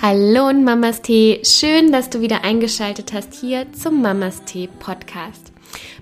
Hallo und Mamas Tee, schön, dass du wieder eingeschaltet hast hier zum Mamas Tee Podcast.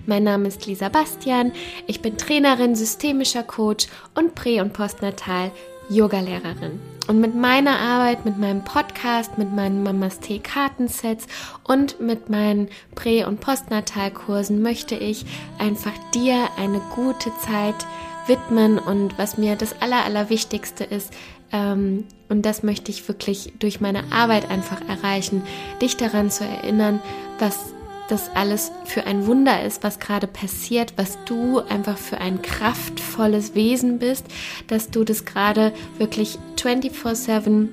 Mein Name ist Lisa Bastian, ich bin Trainerin, systemischer Coach und Prä- und Postnatal Yogalehrerin. Und mit meiner Arbeit, mit meinem Podcast, mit meinen Mamas Tee Kartensets und mit meinen Prä- und Postnatalkursen möchte ich einfach dir eine gute Zeit widmen und was mir das Aller, Allerwichtigste ist, ähm, und das möchte ich wirklich durch meine Arbeit einfach erreichen, dich daran zu erinnern, was das alles für ein Wunder ist, was gerade passiert, was du einfach für ein kraftvolles Wesen bist, dass du das gerade wirklich 24/7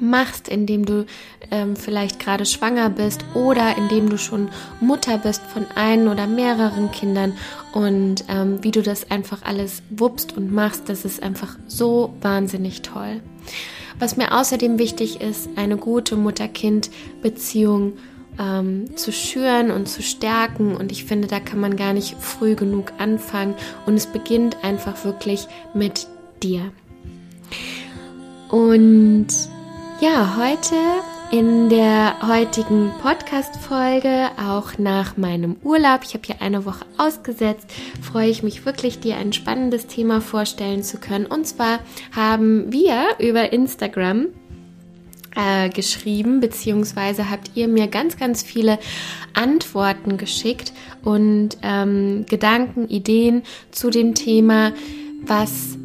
machst, indem du ähm, vielleicht gerade schwanger bist oder indem du schon Mutter bist von einem oder mehreren Kindern und ähm, wie du das einfach alles wuppst und machst, das ist einfach so wahnsinnig toll. Was mir außerdem wichtig ist, eine gute Mutter-Kind-Beziehung ähm, zu schüren und zu stärken. Und ich finde, da kann man gar nicht früh genug anfangen. Und es beginnt einfach wirklich mit dir. Und ja, heute in der heutigen Podcast-Folge, auch nach meinem Urlaub, ich habe hier eine Woche ausgesetzt, freue ich mich wirklich, dir ein spannendes Thema vorstellen zu können. Und zwar haben wir über Instagram äh, geschrieben, beziehungsweise habt ihr mir ganz, ganz viele Antworten geschickt und ähm, Gedanken, Ideen zu dem Thema, was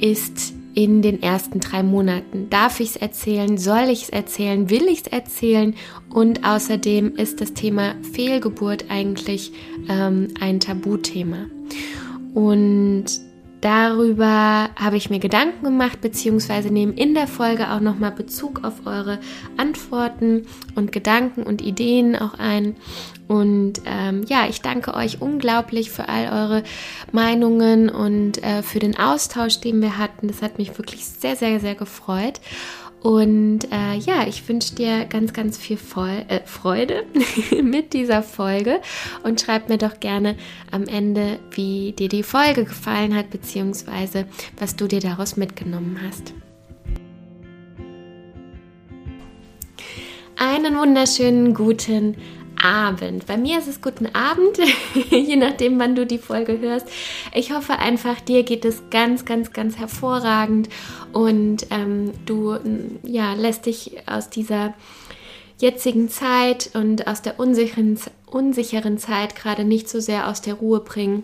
ist in den ersten drei Monaten. Darf ich es erzählen? Soll ich es erzählen? Will ich es erzählen? Und außerdem ist das Thema Fehlgeburt eigentlich ähm, ein Tabuthema. Und Darüber habe ich mir Gedanken gemacht, beziehungsweise nehme in der Folge auch nochmal Bezug auf eure Antworten und Gedanken und Ideen auch ein. Und ähm, ja, ich danke euch unglaublich für all eure Meinungen und äh, für den Austausch, den wir hatten. Das hat mich wirklich sehr, sehr, sehr gefreut. Und äh, ja, ich wünsche dir ganz, ganz viel Voll, äh, Freude mit dieser Folge und schreib mir doch gerne am Ende, wie dir die Folge gefallen hat, beziehungsweise was du dir daraus mitgenommen hast. Einen wunderschönen guten Abend. Bei mir ist es guten Abend, je nachdem, wann du die Folge hörst. Ich hoffe einfach, dir geht es ganz, ganz, ganz hervorragend und ähm, du ja, lässt dich aus dieser jetzigen Zeit und aus der unsicheren, unsicheren Zeit gerade nicht so sehr aus der Ruhe bringen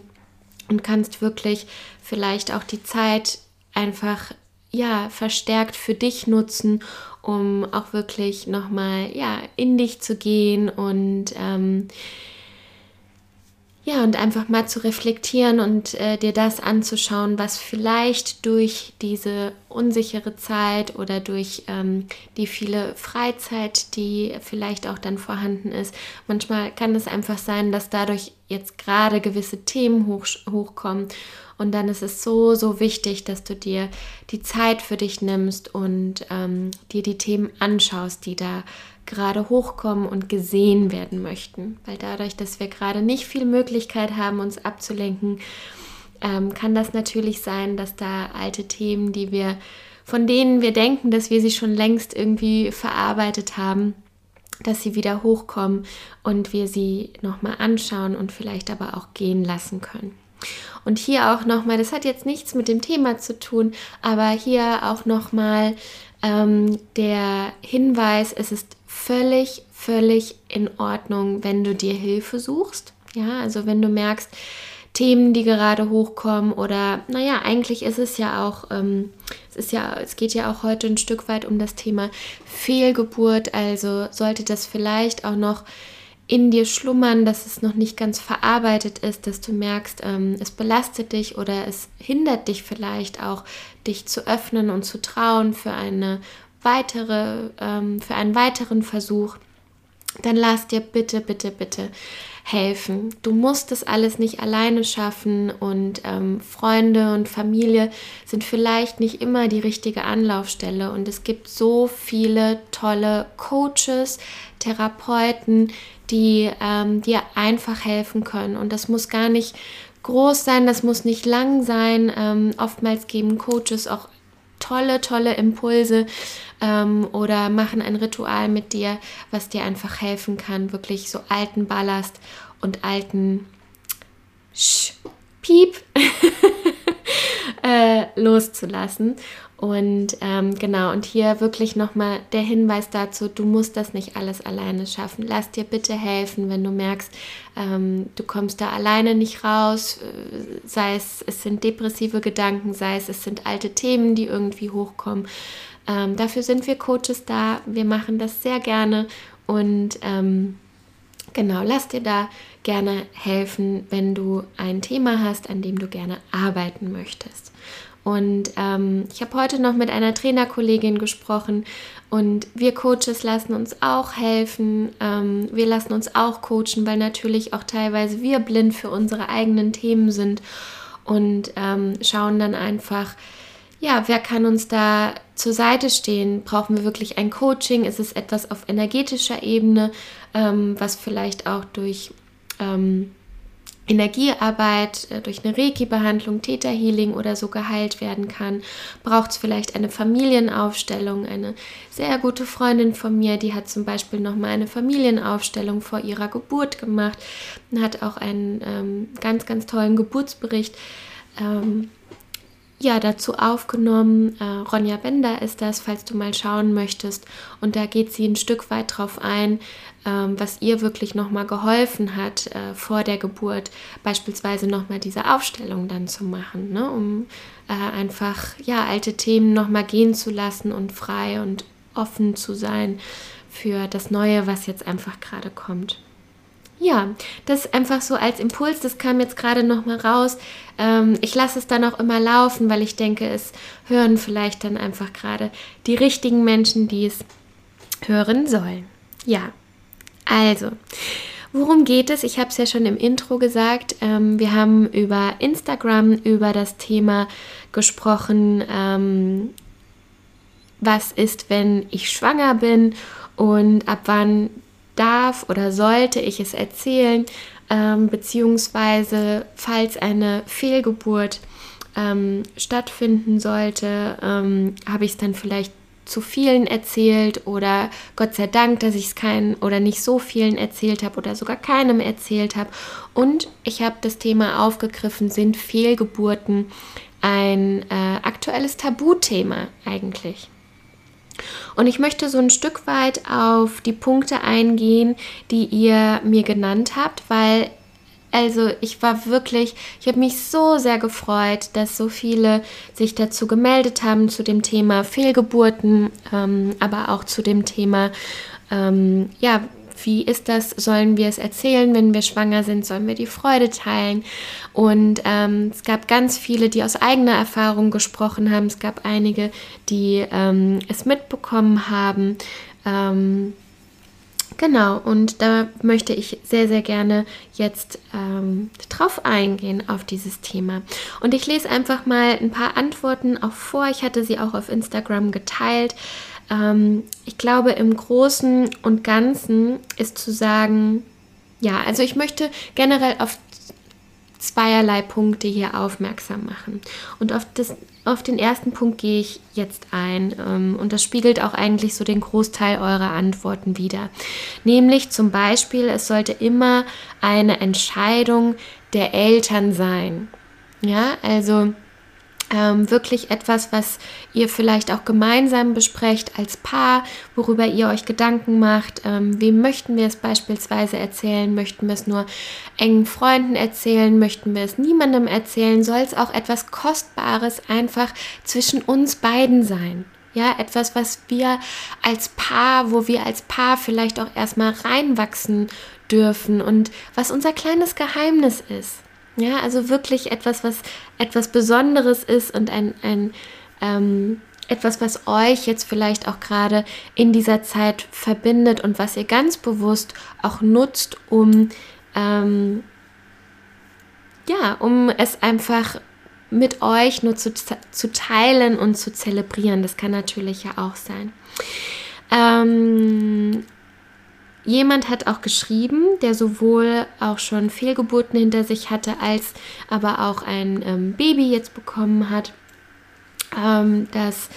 und kannst wirklich vielleicht auch die Zeit einfach ja verstärkt für dich nutzen um auch wirklich nochmal ja, in dich zu gehen und ähm, ja, und einfach mal zu reflektieren und äh, dir das anzuschauen, was vielleicht durch diese unsichere Zeit oder durch ähm, die viele Freizeit, die vielleicht auch dann vorhanden ist, manchmal kann es einfach sein, dass dadurch jetzt gerade gewisse Themen hoch, hochkommen. Und dann ist es so, so wichtig, dass du dir die Zeit für dich nimmst und ähm, dir die Themen anschaust, die da gerade hochkommen und gesehen werden möchten. Weil dadurch, dass wir gerade nicht viel Möglichkeit haben, uns abzulenken, ähm, kann das natürlich sein, dass da alte Themen, die wir, von denen wir denken, dass wir sie schon längst irgendwie verarbeitet haben, dass sie wieder hochkommen und wir sie nochmal anschauen und vielleicht aber auch gehen lassen können. Und hier auch nochmal, das hat jetzt nichts mit dem Thema zu tun, aber hier auch nochmal ähm, der Hinweis, es ist völlig, völlig in Ordnung, wenn du dir Hilfe suchst. Ja, also wenn du merkst, Themen, die gerade hochkommen oder naja, eigentlich ist es ja auch, ähm, es ist ja, es geht ja auch heute ein Stück weit um das Thema Fehlgeburt, also sollte das vielleicht auch noch in dir schlummern, dass es noch nicht ganz verarbeitet ist, dass du merkst, ähm, es belastet dich oder es hindert dich vielleicht auch, dich zu öffnen und zu trauen für eine weitere, ähm, für einen weiteren Versuch, dann lass dir bitte, bitte, bitte helfen. Du musst das alles nicht alleine schaffen und ähm, Freunde und Familie sind vielleicht nicht immer die richtige Anlaufstelle und es gibt so viele tolle Coaches, Therapeuten, die ähm, dir einfach helfen können. Und das muss gar nicht groß sein, das muss nicht lang sein. Ähm, oftmals geben Coaches auch tolle, tolle Impulse ähm, oder machen ein Ritual mit dir, was dir einfach helfen kann, wirklich so alten Ballast und alten Sch Piep äh, loszulassen. Und ähm, genau, und hier wirklich nochmal der Hinweis dazu, du musst das nicht alles alleine schaffen. Lass dir bitte helfen, wenn du merkst, ähm, du kommst da alleine nicht raus, äh, sei es, es sind depressive Gedanken, sei es, es sind alte Themen, die irgendwie hochkommen. Ähm, dafür sind wir Coaches da, wir machen das sehr gerne und ähm, genau, lass dir da gerne helfen, wenn du ein Thema hast, an dem du gerne arbeiten möchtest. Und ähm, ich habe heute noch mit einer Trainerkollegin gesprochen und wir Coaches lassen uns auch helfen. Ähm, wir lassen uns auch coachen, weil natürlich auch teilweise wir blind für unsere eigenen Themen sind und ähm, schauen dann einfach, ja, wer kann uns da zur Seite stehen? Brauchen wir wirklich ein Coaching? Ist es etwas auf energetischer Ebene, ähm, was vielleicht auch durch ähm, Energiearbeit äh, durch eine Reiki-Behandlung, Theta-Healing oder so geheilt werden kann, braucht es vielleicht eine Familienaufstellung. Eine sehr gute Freundin von mir, die hat zum Beispiel nochmal eine Familienaufstellung vor ihrer Geburt gemacht und hat auch einen ähm, ganz, ganz tollen Geburtsbericht ähm, ja, dazu aufgenommen. Äh, Ronja Bender ist das, falls du mal schauen möchtest. Und da geht sie ein Stück weit drauf ein, ähm, was ihr wirklich nochmal geholfen hat äh, vor der Geburt, beispielsweise nochmal diese Aufstellung dann zu machen, ne? um äh, einfach ja, alte Themen nochmal gehen zu lassen und frei und offen zu sein für das Neue, was jetzt einfach gerade kommt. Ja, das einfach so als Impuls, das kam jetzt gerade nochmal raus. Ähm, ich lasse es dann auch immer laufen, weil ich denke, es hören vielleicht dann einfach gerade die richtigen Menschen, die es hören sollen. Ja, also, worum geht es? Ich habe es ja schon im Intro gesagt. Ähm, wir haben über Instagram über das Thema gesprochen, ähm, was ist, wenn ich schwanger bin und ab wann darf oder sollte ich es erzählen, ähm, beziehungsweise falls eine Fehlgeburt ähm, stattfinden sollte, ähm, habe ich es dann vielleicht zu vielen erzählt oder Gott sei Dank, dass ich es keinen oder nicht so vielen erzählt habe oder sogar keinem erzählt habe. Und ich habe das Thema aufgegriffen, sind Fehlgeburten ein äh, aktuelles Tabuthema eigentlich? Und ich möchte so ein Stück weit auf die Punkte eingehen, die ihr mir genannt habt, weil also ich war wirklich, ich habe mich so sehr gefreut, dass so viele sich dazu gemeldet haben zu dem Thema Fehlgeburten, ähm, aber auch zu dem Thema, ähm, ja, wie ist das? Sollen wir es erzählen, wenn wir schwanger sind? Sollen wir die Freude teilen? Und ähm, es gab ganz viele, die aus eigener Erfahrung gesprochen haben. Es gab einige, die ähm, es mitbekommen haben. Ähm, Genau, und da möchte ich sehr, sehr gerne jetzt ähm, drauf eingehen, auf dieses Thema. Und ich lese einfach mal ein paar Antworten auch vor. Ich hatte sie auch auf Instagram geteilt. Ähm, ich glaube, im Großen und Ganzen ist zu sagen, ja, also ich möchte generell auf zweierlei Punkte hier aufmerksam machen. Und auf, das, auf den ersten Punkt gehe ich jetzt ein. Ähm, und das spiegelt auch eigentlich so den Großteil eurer Antworten wider. Nämlich zum Beispiel, es sollte immer eine Entscheidung der Eltern sein. Ja, also ähm, wirklich etwas, was ihr vielleicht auch gemeinsam besprecht als Paar, worüber ihr euch Gedanken macht. Ähm, wem möchten wir es beispielsweise erzählen? Möchten wir es nur engen Freunden erzählen? Möchten wir es niemandem erzählen? Soll es auch etwas Kostbares einfach zwischen uns beiden sein? Ja, etwas, was wir als Paar, wo wir als Paar vielleicht auch erstmal reinwachsen dürfen und was unser kleines Geheimnis ist. Ja, also wirklich etwas, was etwas Besonderes ist und ein, ein ähm, etwas, was euch jetzt vielleicht auch gerade in dieser Zeit verbindet und was ihr ganz bewusst auch nutzt, um ähm, ja, um es einfach mit euch nur zu, zu teilen und zu zelebrieren. Das kann natürlich ja auch sein. Ähm, Jemand hat auch geschrieben, der sowohl auch schon Fehlgeburten hinter sich hatte, als aber auch ein ähm, Baby jetzt bekommen hat. ähm, dass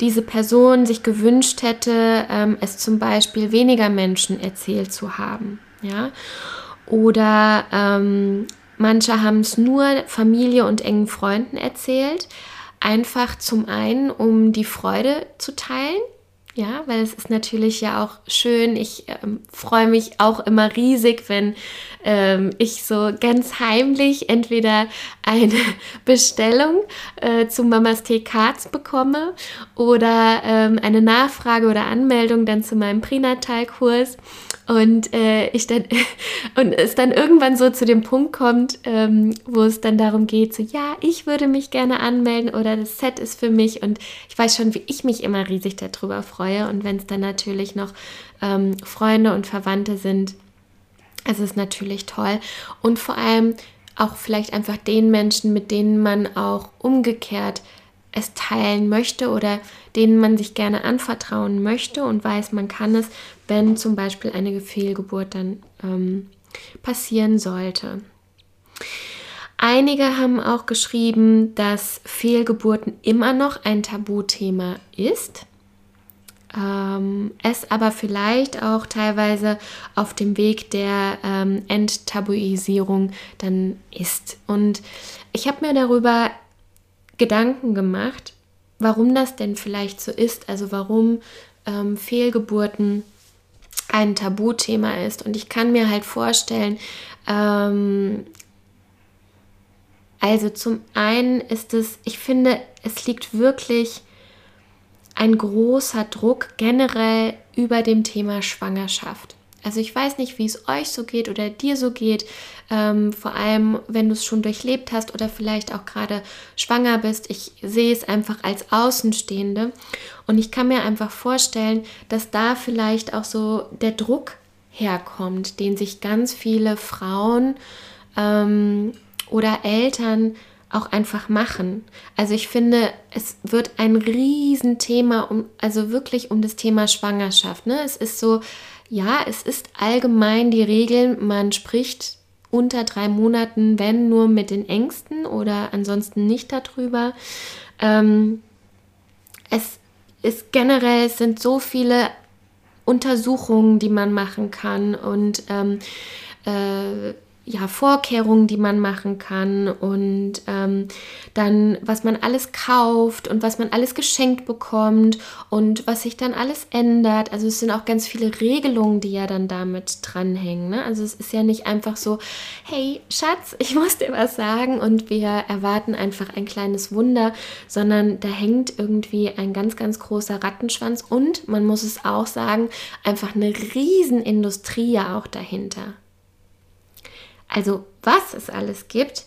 diese Person sich gewünscht hätte, ähm, es zum Beispiel weniger Menschen erzählt zu haben. Ja? Oder ähm, manche haben es nur Familie und engen Freunden erzählt, einfach zum einen, um die Freude zu teilen ja, weil es ist natürlich ja auch schön. Ich ähm, freue mich auch immer riesig, wenn ähm, ich so ganz heimlich entweder eine Bestellung äh, zu Mamas Tee Cards bekomme oder ähm, eine Nachfrage oder Anmeldung dann zu meinem Pränatalkurs und äh, ich dann und es dann irgendwann so zu dem Punkt kommt, ähm, wo es dann darum geht, so ja, ich würde mich gerne anmelden oder das Set ist für mich. Und ich weiß schon, wie ich mich immer riesig darüber freue. Und wenn es dann natürlich noch ähm, Freunde und Verwandte sind, es ist natürlich toll. Und vor allem auch vielleicht einfach den Menschen, mit denen man auch umgekehrt es teilen möchte oder denen man sich gerne anvertrauen möchte und weiß, man kann es, wenn zum Beispiel eine Fehlgeburt dann ähm, passieren sollte. Einige haben auch geschrieben, dass Fehlgeburten immer noch ein Tabuthema ist, ähm, es aber vielleicht auch teilweise auf dem Weg der ähm, Enttabuisierung dann ist. Und ich habe mir darüber Gedanken gemacht, warum das denn vielleicht so ist, also warum ähm, Fehlgeburten ein Tabuthema ist. Und ich kann mir halt vorstellen, ähm, also zum einen ist es, ich finde, es liegt wirklich ein großer Druck generell über dem Thema Schwangerschaft. Also ich weiß nicht, wie es euch so geht oder dir so geht, ähm, vor allem wenn du es schon durchlebt hast oder vielleicht auch gerade schwanger bist. Ich sehe es einfach als Außenstehende und ich kann mir einfach vorstellen, dass da vielleicht auch so der Druck herkommt, den sich ganz viele Frauen ähm, oder Eltern auch einfach machen. Also ich finde, es wird ein Riesenthema, um, also wirklich um das Thema Schwangerschaft. Ne? Es ist so, ja, es ist allgemein die Regel, man spricht unter drei Monaten, wenn nur mit den Ängsten oder ansonsten nicht darüber. Ähm, es ist generell, es sind so viele Untersuchungen, die man machen kann und ähm, äh, ja, Vorkehrungen, die man machen kann und ähm, dann, was man alles kauft und was man alles geschenkt bekommt und was sich dann alles ändert. Also es sind auch ganz viele Regelungen, die ja dann damit dranhängen. Ne? Also es ist ja nicht einfach so, hey Schatz, ich muss dir was sagen und wir erwarten einfach ein kleines Wunder, sondern da hängt irgendwie ein ganz, ganz großer Rattenschwanz und man muss es auch sagen, einfach eine Riesenindustrie ja auch dahinter. Also was es alles gibt,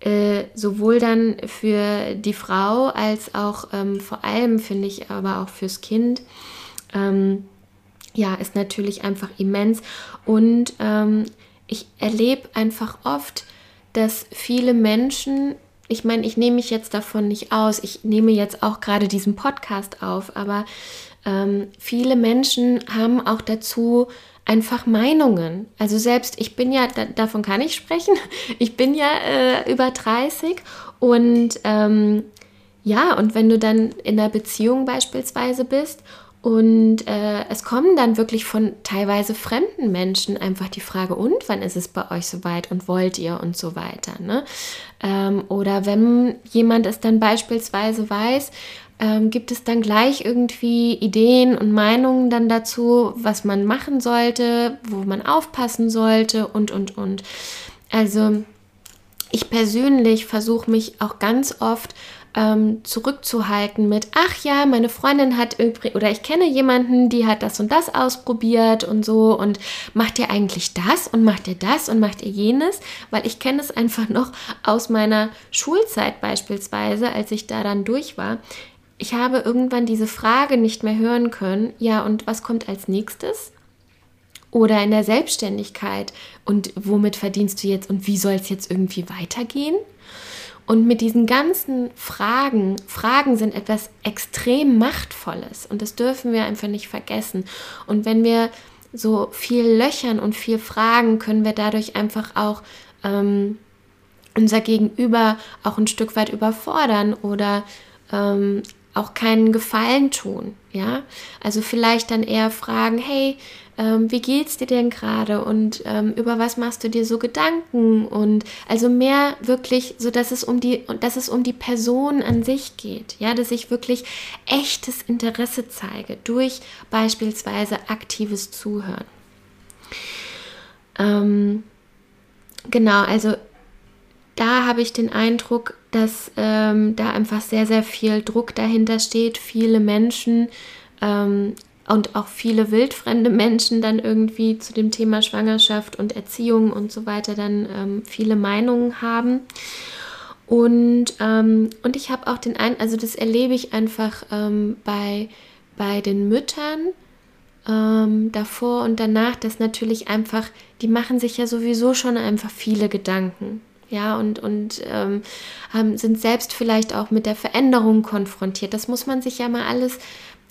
äh, sowohl dann für die Frau als auch ähm, vor allem, finde ich, aber auch fürs Kind. Ähm, ja, ist natürlich einfach immens. Und ähm, ich erlebe einfach oft, dass viele Menschen, ich meine, ich nehme mich jetzt davon nicht aus, ich nehme jetzt auch gerade diesen Podcast auf, aber ähm, viele Menschen haben auch dazu einfach Meinungen. Also selbst ich bin ja, da, davon kann ich sprechen, ich bin ja äh, über 30 und ähm, ja, und wenn du dann in einer Beziehung beispielsweise bist und äh, es kommen dann wirklich von teilweise fremden Menschen einfach die Frage, und wann ist es bei euch soweit und wollt ihr und so weiter. Ne? Ähm, oder wenn jemand es dann beispielsweise weiß, ähm, gibt es dann gleich irgendwie Ideen und Meinungen dann dazu, was man machen sollte, wo man aufpassen sollte und, und, und. Also ich persönlich versuche mich auch ganz oft ähm, zurückzuhalten mit, ach ja, meine Freundin hat oder ich kenne jemanden, die hat das und das ausprobiert und so und macht ihr eigentlich das und macht ihr das und macht ihr jenes, weil ich kenne es einfach noch aus meiner Schulzeit beispielsweise, als ich da dann durch war ich habe irgendwann diese Frage nicht mehr hören können, ja, und was kommt als nächstes? Oder in der Selbstständigkeit, und womit verdienst du jetzt und wie soll es jetzt irgendwie weitergehen? Und mit diesen ganzen Fragen, Fragen sind etwas extrem Machtvolles und das dürfen wir einfach nicht vergessen. Und wenn wir so viel löchern und viel fragen, können wir dadurch einfach auch ähm, unser Gegenüber auch ein Stück weit überfordern oder ähm, auch keinen Gefallen tun, ja. Also vielleicht dann eher fragen, hey, ähm, wie geht's dir denn gerade und ähm, über was machst du dir so Gedanken und also mehr wirklich, so dass es um die, dass es um die Person an sich geht, ja, dass ich wirklich echtes Interesse zeige durch beispielsweise aktives Zuhören. Ähm, genau, also da habe ich den Eindruck, dass ähm, da einfach sehr, sehr viel Druck dahinter steht. Viele Menschen ähm, und auch viele wildfremde Menschen dann irgendwie zu dem Thema Schwangerschaft und Erziehung und so weiter dann ähm, viele Meinungen haben. Und, ähm, und ich habe auch den Eindruck, also das erlebe ich einfach ähm, bei, bei den Müttern, ähm, davor und danach, dass natürlich einfach, die machen sich ja sowieso schon einfach viele Gedanken ja, und, und ähm, sind selbst vielleicht auch mit der Veränderung konfrontiert. Das muss man sich ja mal alles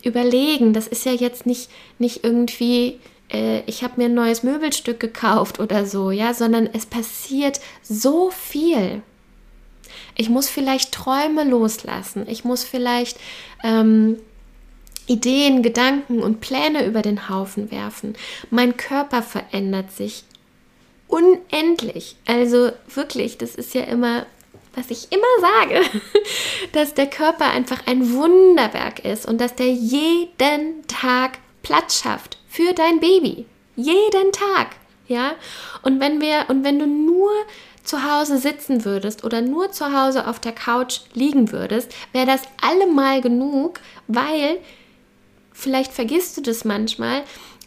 überlegen. Das ist ja jetzt nicht, nicht irgendwie, äh, ich habe mir ein neues Möbelstück gekauft oder so, ja, sondern es passiert so viel. Ich muss vielleicht Träume loslassen. Ich muss vielleicht ähm, Ideen, Gedanken und Pläne über den Haufen werfen. Mein Körper verändert sich unendlich. Also wirklich, das ist ja immer, was ich immer sage, dass der Körper einfach ein Wunderwerk ist und dass der jeden Tag Platz schafft für dein Baby. Jeden Tag. Ja? Und wenn wir, und wenn du nur zu Hause sitzen würdest oder nur zu Hause auf der Couch liegen würdest, wäre das allemal genug, weil vielleicht vergisst du das manchmal,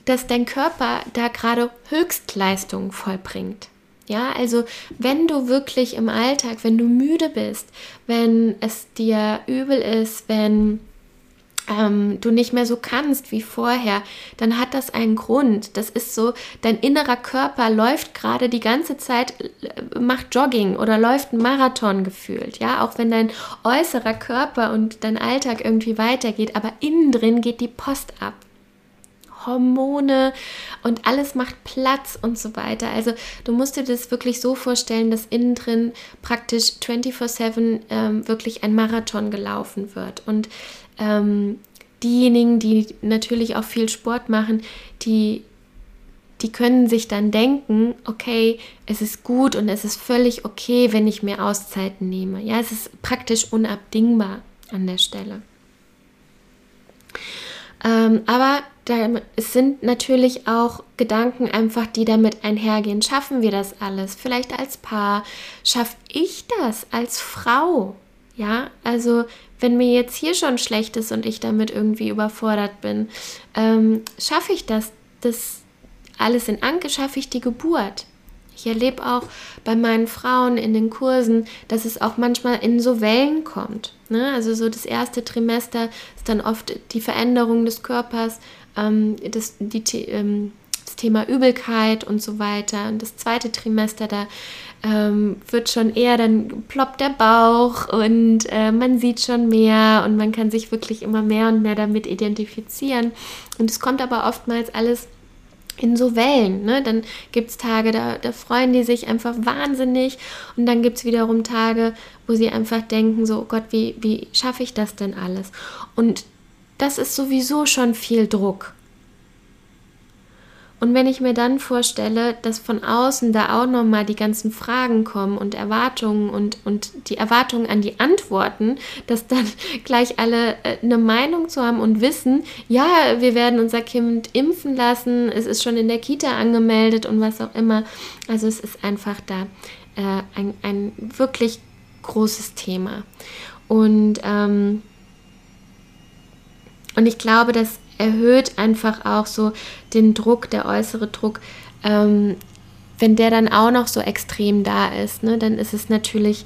dass dein Körper da gerade Höchstleistungen vollbringt. Ja, also wenn du wirklich im Alltag, wenn du müde bist, wenn es dir übel ist, wenn ähm, du nicht mehr so kannst wie vorher, dann hat das einen Grund. Das ist so, dein innerer Körper läuft gerade die ganze Zeit, äh, macht Jogging oder läuft einen Marathon gefühlt. Ja, auch wenn dein äußerer Körper und dein Alltag irgendwie weitergeht, aber innen drin geht die Post ab. Hormone und alles macht Platz und so weiter. Also du musst dir das wirklich so vorstellen, dass innen drin praktisch 24/7 ähm, wirklich ein Marathon gelaufen wird. Und ähm, diejenigen, die natürlich auch viel Sport machen, die die können sich dann denken, okay, es ist gut und es ist völlig okay, wenn ich mir Auszeiten nehme. Ja, es ist praktisch unabdingbar an der Stelle. Ähm, aber es sind natürlich auch Gedanken einfach, die damit einhergehen. Schaffen wir das alles? Vielleicht als Paar? Schaff ich das als Frau? Ja, also wenn mir jetzt hier schon schlecht ist und ich damit irgendwie überfordert bin, ähm, schaffe ich das, das alles in Anke, schaffe ich die Geburt? Ich erlebe auch bei meinen Frauen in den Kursen, dass es auch manchmal in so Wellen kommt. Ne? Also so das erste Trimester ist dann oft die Veränderung des Körpers, ähm, das, die, ähm, das Thema Übelkeit und so weiter. Und das zweite Trimester, da ähm, wird schon eher, dann ploppt der Bauch und äh, man sieht schon mehr und man kann sich wirklich immer mehr und mehr damit identifizieren. Und es kommt aber oftmals alles in so Wellen. Ne? Dann gibt es Tage, da, da freuen die sich einfach wahnsinnig und dann gibt es wiederum Tage, wo sie einfach denken, so oh Gott, wie, wie schaffe ich das denn alles? Und das ist sowieso schon viel Druck. Und wenn ich mir dann vorstelle, dass von außen da auch nochmal die ganzen Fragen kommen und Erwartungen und, und die Erwartungen an die Antworten, dass dann gleich alle äh, eine Meinung zu haben und wissen, ja, wir werden unser Kind impfen lassen, es ist schon in der Kita angemeldet und was auch immer. Also es ist einfach da äh, ein, ein wirklich großes Thema. Und, ähm, und ich glaube, dass erhöht einfach auch so den Druck, der äußere Druck. Ähm, wenn der dann auch noch so extrem da ist, ne, dann ist es natürlich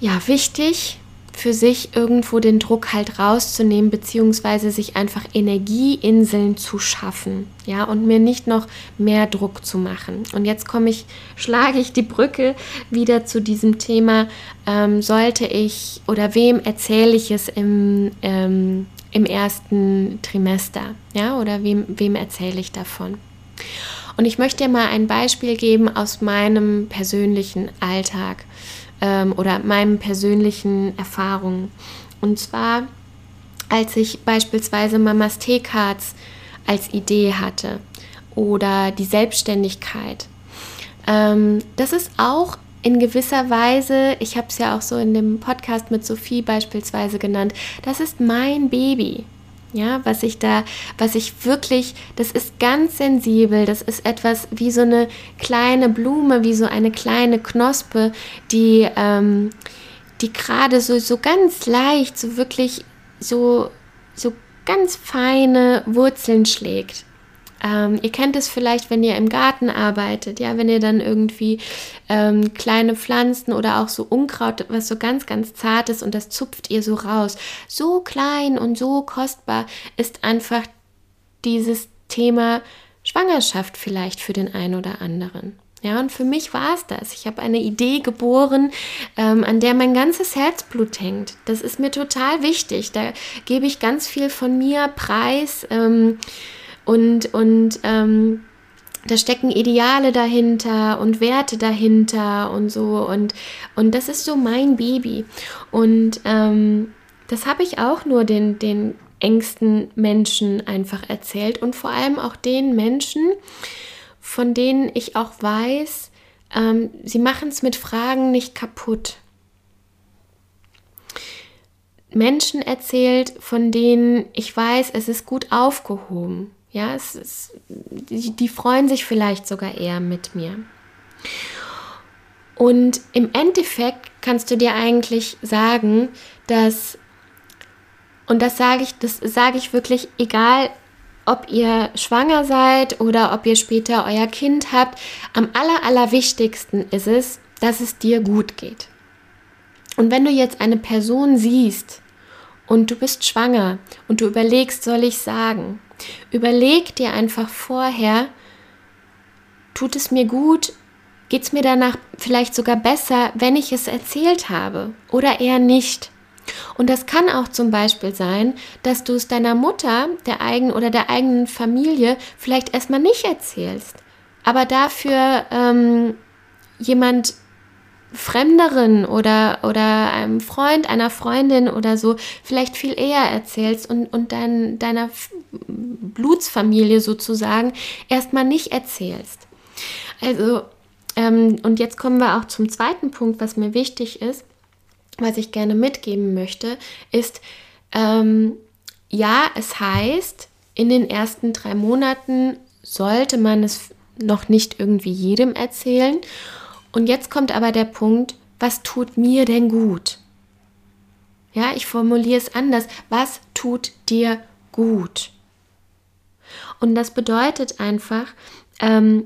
ja wichtig, für sich irgendwo den Druck halt rauszunehmen, beziehungsweise sich einfach Energieinseln zu schaffen, ja, und mir nicht noch mehr Druck zu machen. Und jetzt komme ich, schlage ich die Brücke wieder zu diesem Thema, ähm, sollte ich oder wem erzähle ich es im, ähm, im ersten Trimester, ja, oder wem, wem erzähle ich davon? Und ich möchte dir mal ein Beispiel geben aus meinem persönlichen Alltag. ähm, oder meinen persönlichen Erfahrungen. Und zwar, als ich beispielsweise Mamas T-Cards als Idee hatte oder die Selbstständigkeit. Ähm, das ist auch in gewisser Weise, ich habe es ja auch so in dem Podcast mit Sophie beispielsweise genannt, das ist mein Baby. Ja, was ich da, was ich wirklich, das ist ganz sensibel, das ist etwas wie so eine kleine Blume, wie so eine kleine Knospe, die, ähm, die gerade so, so ganz leicht, so wirklich so, so ganz feine Wurzeln schlägt. Ähm, ihr kennt es vielleicht, wenn ihr im Garten arbeitet, ja, wenn ihr dann irgendwie ähm, kleine Pflanzen oder auch so Unkraut, was so ganz, ganz zart ist und das zupft ihr so raus. So klein und so kostbar ist einfach dieses Thema Schwangerschaft vielleicht für den einen oder anderen. Ja, und für mich war es das. Ich habe eine Idee geboren, ähm, an der mein ganzes Herzblut hängt. Das ist mir total wichtig. Da gebe ich ganz viel von mir preis. Ähm, und, und ähm, da stecken Ideale dahinter und Werte dahinter und so. Und, und das ist so mein Baby. Und ähm, das habe ich auch nur den, den engsten Menschen einfach erzählt und vor allem auch den Menschen, von denen ich auch weiß, ähm, sie machen es mit Fragen nicht kaputt. Menschen erzählt, von denen ich weiß, es ist gut aufgehoben. Ja, es ist, die, die freuen sich vielleicht sogar eher mit mir. Und im Endeffekt kannst du dir eigentlich sagen, dass, und das sage ich, das sage ich wirklich, egal ob ihr schwanger seid oder ob ihr später euer Kind habt, am aller, allerwichtigsten ist es, dass es dir gut geht. Und wenn du jetzt eine Person siehst und du bist schwanger und du überlegst, soll ich sagen, Überleg dir einfach vorher, tut es mir gut, geht es mir danach vielleicht sogar besser, wenn ich es erzählt habe oder eher nicht. Und das kann auch zum Beispiel sein, dass du es deiner Mutter, der eigenen oder der eigenen Familie vielleicht erstmal nicht erzählst, aber dafür ähm, jemand Fremderen oder, oder einem Freund, einer Freundin oder so vielleicht viel eher erzählst und, und dein, deiner Blutsfamilie sozusagen erstmal nicht erzählst. Also, ähm, und jetzt kommen wir auch zum zweiten Punkt, was mir wichtig ist, was ich gerne mitgeben möchte, ist, ähm, ja, es heißt, in den ersten drei Monaten sollte man es noch nicht irgendwie jedem erzählen und jetzt kommt aber der Punkt, was tut mir denn gut? Ja, ich formuliere es anders. Was tut dir gut? Und das bedeutet einfach, ähm,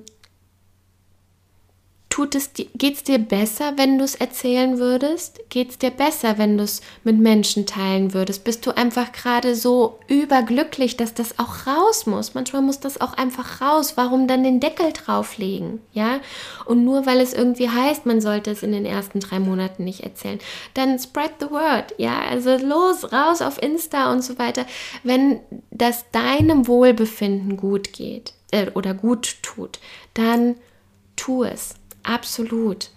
Tut es, geht's dir besser, wenn du es erzählen würdest? Geht es dir besser, wenn du es mit Menschen teilen würdest? Bist du einfach gerade so überglücklich, dass das auch raus muss? Manchmal muss das auch einfach raus. Warum dann den Deckel drauflegen? Ja? Und nur weil es irgendwie heißt, man sollte es in den ersten drei Monaten nicht erzählen, dann spread the word. Ja, also los, raus auf Insta und so weiter. Wenn das deinem Wohlbefinden gut geht äh, oder gut tut, dann tu es Absolut.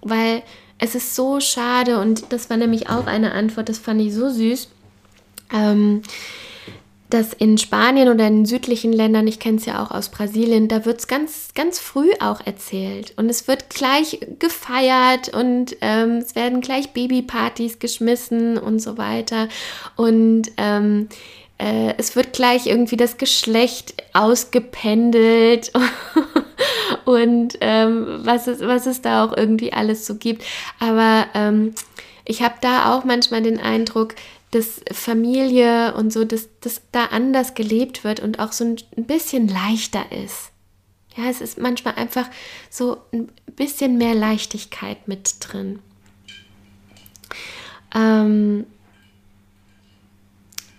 Weil es ist so schade und das war nämlich auch eine Antwort, das fand ich so süß, ähm, dass in Spanien oder in südlichen Ländern, ich kenne es ja auch aus Brasilien, da wird es ganz, ganz früh auch erzählt und es wird gleich gefeiert und ähm, es werden gleich Babypartys geschmissen und so weiter und ähm, äh, es wird gleich irgendwie das Geschlecht ausgependelt und ähm, was, es, was es da auch irgendwie alles so gibt. Aber ähm, ich habe da auch manchmal den Eindruck, dass Familie und so, dass das da anders gelebt wird und auch so ein, ein bisschen leichter ist. Ja, es ist manchmal einfach so ein bisschen mehr Leichtigkeit mit drin. Ähm,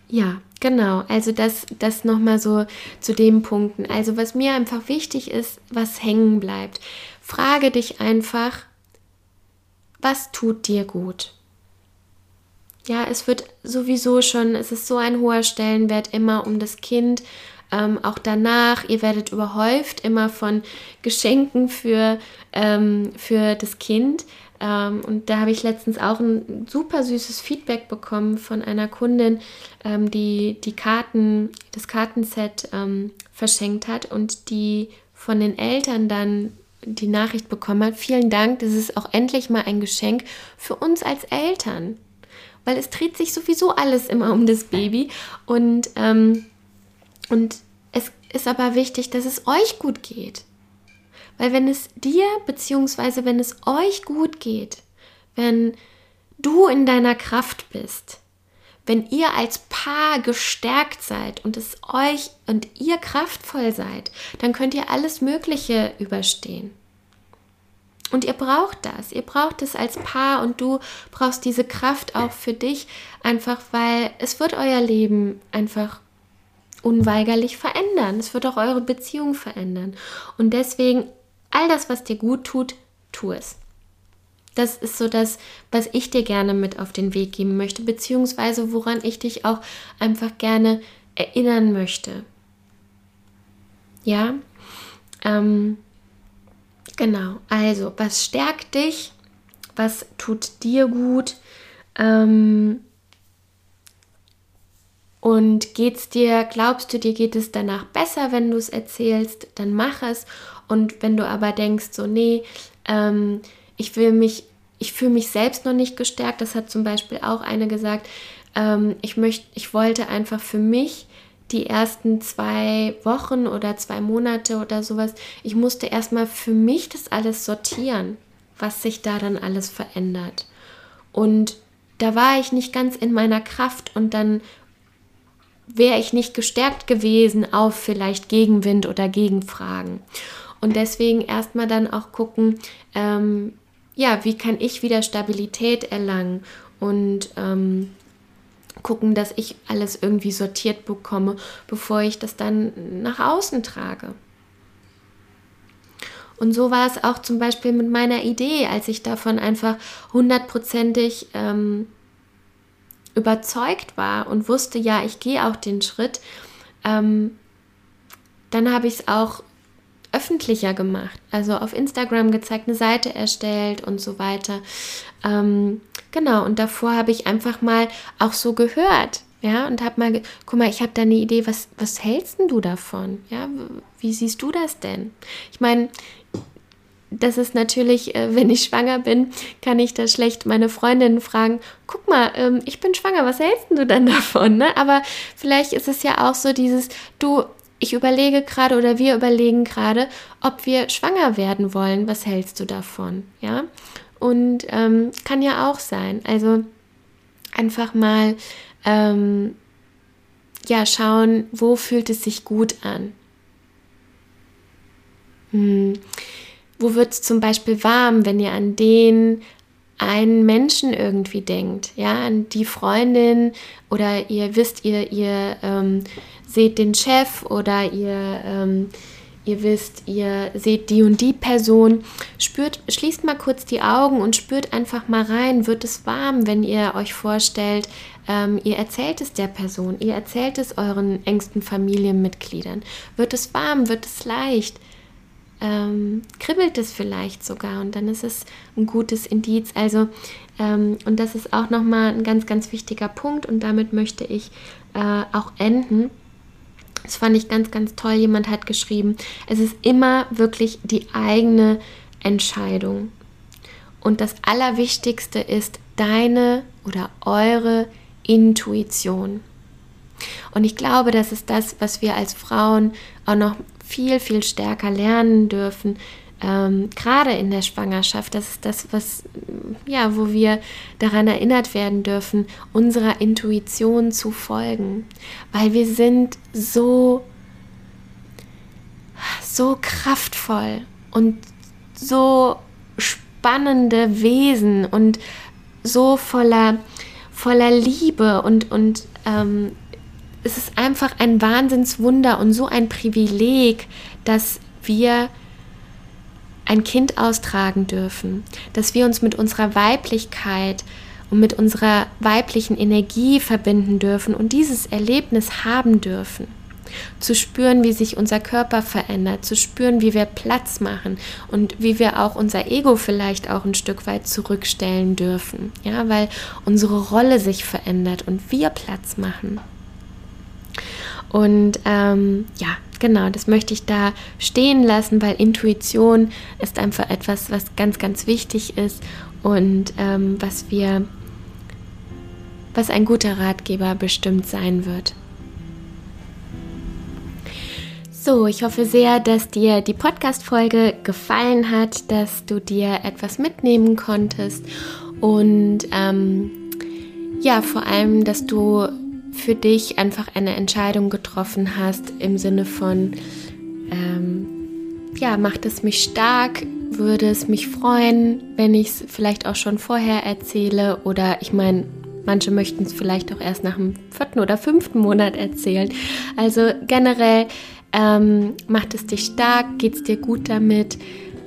ja, Genau, also das, das nochmal so zu den Punkten. Also was mir einfach wichtig ist, was hängen bleibt. Frage dich einfach, was tut dir gut? Ja, es wird sowieso schon, es ist so ein hoher Stellenwert immer um das Kind, ähm, auch danach. Ihr werdet überhäuft immer von Geschenken für, ähm, für das Kind. Ähm, und da habe ich letztens auch ein super süßes Feedback bekommen von einer Kundin, ähm, die die Karten, das Kartenset ähm, verschenkt hat und die von den Eltern dann die Nachricht bekommen hat, vielen Dank, das ist auch endlich mal ein Geschenk für uns als Eltern. Weil es dreht sich sowieso alles immer um das Baby. Und, ähm, und es ist aber wichtig, dass es euch gut geht. Weil wenn es dir bzw. wenn es euch gut geht, wenn du in deiner Kraft bist, wenn ihr als Paar gestärkt seid und es euch und ihr kraftvoll seid, dann könnt ihr alles Mögliche überstehen. Und ihr braucht das. Ihr braucht es als Paar und du brauchst diese Kraft auch für dich, einfach weil es wird euer Leben einfach unweigerlich verändern. Es wird auch eure Beziehung verändern. Und deswegen, all das, was dir gut tut, tu es. Das ist so das, was ich dir gerne mit auf den Weg geben möchte, beziehungsweise woran ich dich auch einfach gerne erinnern möchte. Ja, ähm, genau. Also, was stärkt dich? Was tut dir gut? Ähm, und geht's dir, glaubst du, dir geht es danach besser, wenn du es erzählst, dann mach es. Und wenn du aber denkst, so, nee, ähm, ich will mich, ich fühle mich selbst noch nicht gestärkt. Das hat zum Beispiel auch eine gesagt. Ähm, ich möchte, ich wollte einfach für mich die ersten zwei Wochen oder zwei Monate oder sowas, ich musste erstmal für mich das alles sortieren, was sich da dann alles verändert. Und da war ich nicht ganz in meiner Kraft und dann wäre ich nicht gestärkt gewesen auf vielleicht Gegenwind oder Gegenfragen. Und deswegen erstmal dann auch gucken, ähm, ja, wie kann ich wieder Stabilität erlangen und ähm, gucken, dass ich alles irgendwie sortiert bekomme, bevor ich das dann nach außen trage. Und so war es auch zum Beispiel mit meiner Idee, als ich davon einfach hundertprozentig ähm, überzeugt war und wusste, ja, ich gehe auch den Schritt, ähm, dann habe ich es auch öffentlicher gemacht. Also auf Instagram gezeigt, eine Seite erstellt und so weiter. Ähm, genau, und davor habe ich einfach mal auch so gehört. Ja, und habe mal, guck mal, ich habe da eine Idee, was, was hältst denn du davon? Ja, wie siehst du das denn? Ich meine, das ist natürlich, äh, wenn ich schwanger bin, kann ich da schlecht meine Freundinnen fragen, guck mal, ähm, ich bin schwanger, was hältst du dann davon? Ne? Aber vielleicht ist es ja auch so dieses, du, ich überlege gerade oder wir überlegen gerade, ob wir schwanger werden wollen. Was hältst du davon? Ja, und ähm, kann ja auch sein. Also einfach mal ähm, ja schauen, wo fühlt es sich gut an. Hm. Wo wird es zum Beispiel warm, wenn ihr an den einen Menschen irgendwie denkt, ja, an die Freundin oder ihr wisst, ihr, ihr ähm, seht den Chef oder ihr, ähm, ihr wisst, ihr seht die und die Person. Spürt, schließt mal kurz die Augen und spürt einfach mal rein, wird es warm, wenn ihr euch vorstellt, ähm, ihr erzählt es der Person, ihr erzählt es euren engsten Familienmitgliedern. Wird es warm, wird es leicht? Ähm, kribbelt es vielleicht sogar und dann ist es ein gutes Indiz. Also, ähm, und das ist auch nochmal ein ganz, ganz wichtiger Punkt und damit möchte ich äh, auch enden. Das fand ich ganz, ganz toll. Jemand hat geschrieben, es ist immer wirklich die eigene Entscheidung. Und das Allerwichtigste ist deine oder eure Intuition. Und ich glaube, das ist das, was wir als Frauen auch noch viel, viel stärker lernen dürfen, ähm, gerade in der Schwangerschaft, das ist das, was, ja, wo wir daran erinnert werden dürfen, unserer Intuition zu folgen. Weil wir sind so, so kraftvoll und so spannende Wesen und so voller, voller Liebe und, und ähm, es ist einfach ein Wahnsinnswunder und so ein Privileg, dass wir ein Kind austragen dürfen, dass wir uns mit unserer Weiblichkeit und mit unserer weiblichen Energie verbinden dürfen und dieses Erlebnis haben dürfen. zu spüren, wie sich unser Körper verändert, zu spüren, wie wir Platz machen und wie wir auch unser Ego vielleicht auch ein Stück weit zurückstellen dürfen, ja, weil unsere Rolle sich verändert und wir Platz machen. Und ähm, ja, genau, das möchte ich da stehen lassen, weil Intuition ist einfach etwas, was ganz, ganz wichtig ist und ähm, was wir, was ein guter Ratgeber bestimmt sein wird. So, ich hoffe sehr, dass dir die Podcast-Folge gefallen hat, dass du dir etwas mitnehmen konntest und ähm, ja, vor allem, dass du für dich einfach eine Entscheidung getroffen hast im Sinne von, ähm, ja, macht es mich stark, würde es mich freuen, wenn ich es vielleicht auch schon vorher erzähle? Oder ich meine, manche möchten es vielleicht auch erst nach dem vierten oder fünften Monat erzählen. Also generell ähm, macht es dich stark, geht es dir gut damit?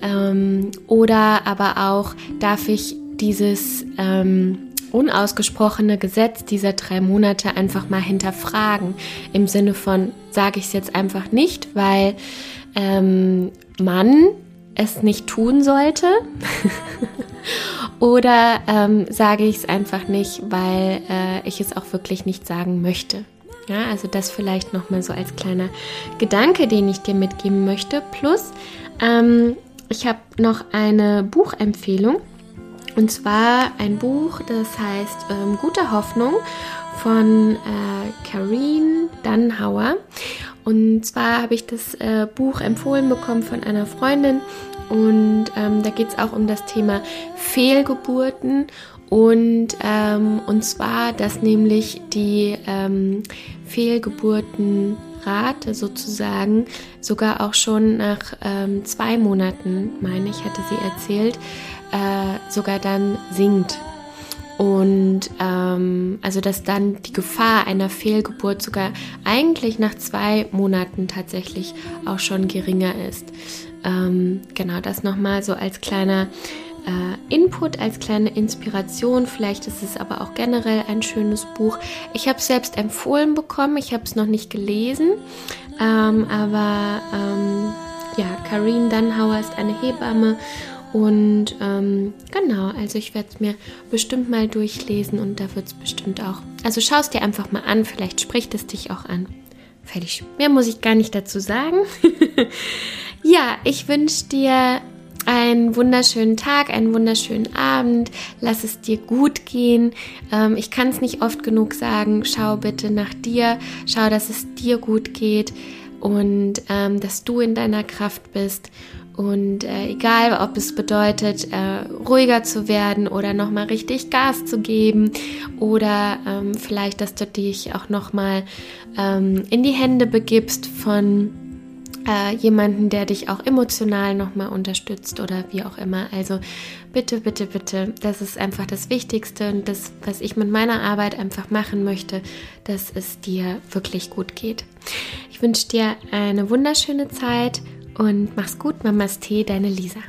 Ähm, oder aber auch darf ich dieses ähm, unausgesprochene Gesetz dieser drei Monate einfach mal hinterfragen. Im Sinne von, sage ich es jetzt einfach nicht, weil ähm, man es nicht tun sollte. Oder ähm, sage ich es einfach nicht, weil äh, ich es auch wirklich nicht sagen möchte. Ja, also das vielleicht nochmal so als kleiner Gedanke, den ich dir mitgeben möchte. Plus, ähm, ich habe noch eine Buchempfehlung. Und zwar ein Buch, das heißt ähm, Gute Hoffnung von äh, Karine Dannhauer. Und zwar habe ich das äh, Buch empfohlen bekommen von einer Freundin. Und ähm, da geht es auch um das Thema Fehlgeburten. Und, ähm, und zwar, dass nämlich die ähm, Fehlgeburtenrate sozusagen sogar auch schon nach ähm, zwei Monaten, meine ich, hatte sie erzählt, äh, sogar dann sinkt. Und ähm, also dass dann die Gefahr einer Fehlgeburt sogar eigentlich nach zwei Monaten tatsächlich auch schon geringer ist. Ähm, genau, das nochmal so als kleiner äh, Input, als kleine Inspiration. Vielleicht ist es aber auch generell ein schönes Buch. Ich habe es selbst empfohlen bekommen, ich habe es noch nicht gelesen, ähm, aber ähm, ja, Karine Dannhauer ist eine Hebamme und ähm, genau, also ich werde es mir bestimmt mal durchlesen und da wird es bestimmt auch. Also schau es dir einfach mal an, vielleicht spricht es dich auch an. Fertig. Mehr muss ich gar nicht dazu sagen. ja, ich wünsche dir einen wunderschönen Tag, einen wunderschönen Abend. Lass es dir gut gehen. Ähm, ich kann es nicht oft genug sagen. Schau bitte nach dir. Schau, dass es dir gut geht und ähm, dass du in deiner Kraft bist. Und äh, egal, ob es bedeutet, äh, ruhiger zu werden oder nochmal richtig Gas zu geben oder ähm, vielleicht, dass du dich auch nochmal ähm, in die Hände begibst von äh, jemanden, der dich auch emotional nochmal unterstützt oder wie auch immer. Also bitte, bitte, bitte, das ist einfach das Wichtigste und das, was ich mit meiner Arbeit einfach machen möchte, dass es dir wirklich gut geht. Ich wünsche dir eine wunderschöne Zeit und mach's gut, Mamas Tee, deine Lisa.